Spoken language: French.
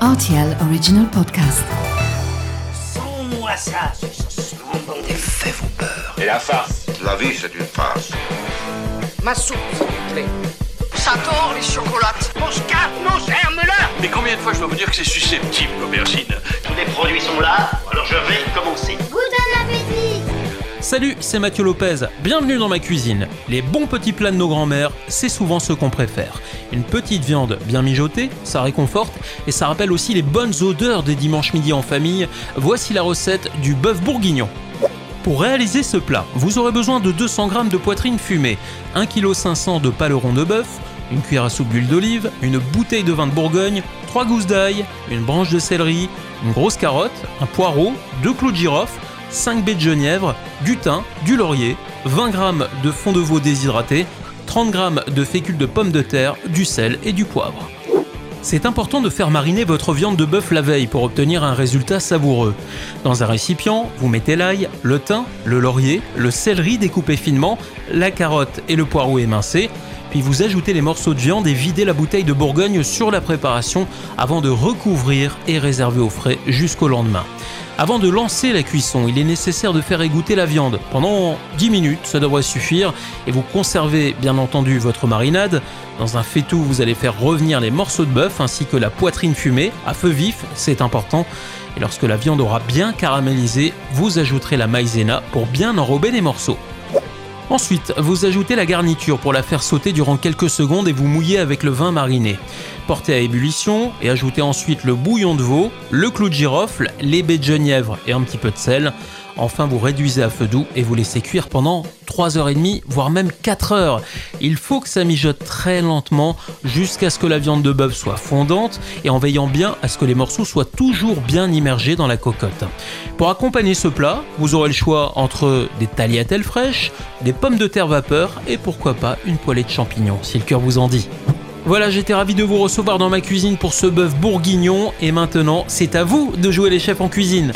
RTL Original Podcast. Sans moi ça, Les faits vous peur. Et la farce La vie, c'est une farce. Ma soupe, s'il vous plaît. J'adore les chocolates. Mon scarpe, nos germes-là Mais combien de fois je dois vous dire que c'est susceptible, l'aubergine? Tous les produits sont là, Salut, c'est Mathieu Lopez, bienvenue dans ma cuisine. Les bons petits plats de nos grands-mères, c'est souvent ce qu'on préfère. Une petite viande bien mijotée, ça réconforte et ça rappelle aussi les bonnes odeurs des dimanches midi en famille. Voici la recette du bœuf bourguignon. Pour réaliser ce plat, vous aurez besoin de 200 g de poitrine fumée, 1,5 kg de paleron de bœuf, une cuillère à soupe d'huile d'olive, une bouteille de vin de Bourgogne, 3 gousses d'ail, une branche de céleri, une grosse carotte, un poireau, 2 clous de girofle, 5 baies de genièvre, du thym, du laurier, 20 g de fond de veau déshydraté, 30 g de fécule de pommes de terre, du sel et du poivre. C'est important de faire mariner votre viande de bœuf la veille pour obtenir un résultat savoureux. Dans un récipient, vous mettez l'ail, le thym, le laurier, le céleri découpé finement, la carotte et le poireau émincé, puis vous ajoutez les morceaux de viande et videz la bouteille de Bourgogne sur la préparation avant de recouvrir et réserver au frais jusqu'au lendemain. Avant de lancer la cuisson, il est nécessaire de faire égoutter la viande. Pendant 10 minutes, ça devrait suffire, et vous conservez bien entendu votre marinade. Dans un faitout, vous allez faire revenir les morceaux de bœuf ainsi que la poitrine fumée, à feu vif, c'est important. Et lorsque la viande aura bien caramélisé, vous ajouterez la maïzena pour bien enrober les morceaux. Ensuite, vous ajoutez la garniture pour la faire sauter durant quelques secondes et vous mouillez avec le vin mariné. Portez à ébullition et ajoutez ensuite le bouillon de veau, le clou de girofle, les baies de genièvre et un petit peu de sel. Enfin, vous réduisez à feu doux et vous laissez cuire pendant 3h30, voire même 4 heures. Il faut que ça mijote très lentement jusqu'à ce que la viande de bœuf soit fondante et en veillant bien à ce que les morceaux soient toujours bien immergés dans la cocotte. Pour accompagner ce plat, vous aurez le choix entre des tagliatelles fraîches, des pommes de terre vapeur et pourquoi pas une poêlée de champignons, si le cœur vous en dit. Voilà, j'étais ravi de vous recevoir dans ma cuisine pour ce bœuf bourguignon et maintenant, c'est à vous de jouer les chefs en cuisine.